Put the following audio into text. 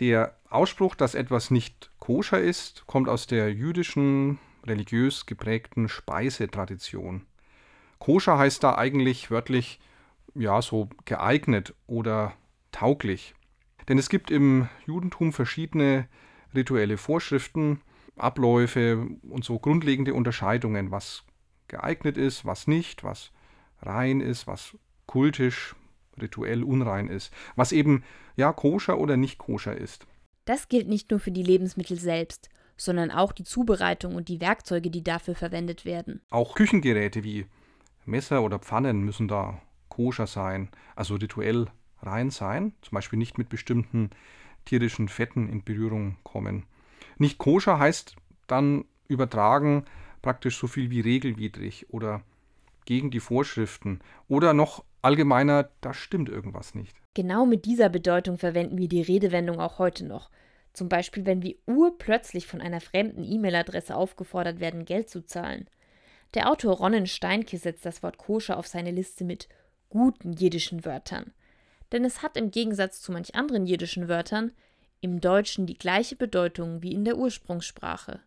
Der Ausspruch, dass etwas nicht koscher ist, kommt aus der jüdischen, religiös geprägten Speisetradition. Koscher heißt da eigentlich wörtlich ja so geeignet oder tauglich. Denn es gibt im Judentum verschiedene rituelle Vorschriften, Abläufe und so grundlegende Unterscheidungen, was geeignet ist, was nicht, was rein ist, was kultisch, rituell unrein ist, was eben ja koscher oder nicht koscher ist. Das gilt nicht nur für die Lebensmittel selbst, sondern auch die Zubereitung und die Werkzeuge, die dafür verwendet werden. Auch Küchengeräte wie Messer oder Pfannen müssen da koscher sein, also rituell rein sein, zum Beispiel nicht mit bestimmten tierischen Fetten in Berührung kommen. Nicht koscher heißt dann übertragen praktisch so viel wie regelwidrig oder gegen die Vorschriften oder noch allgemeiner, da stimmt irgendwas nicht. Genau mit dieser Bedeutung verwenden wir die Redewendung auch heute noch. Zum Beispiel, wenn wir urplötzlich von einer fremden E-Mail-Adresse aufgefordert werden, Geld zu zahlen. Der Autor Ronnen Steinke setzt das Wort koscher auf seine Liste mit guten jiddischen Wörtern. Denn es hat im Gegensatz zu manch anderen jiddischen Wörtern im Deutschen die gleiche Bedeutung wie in der Ursprungssprache.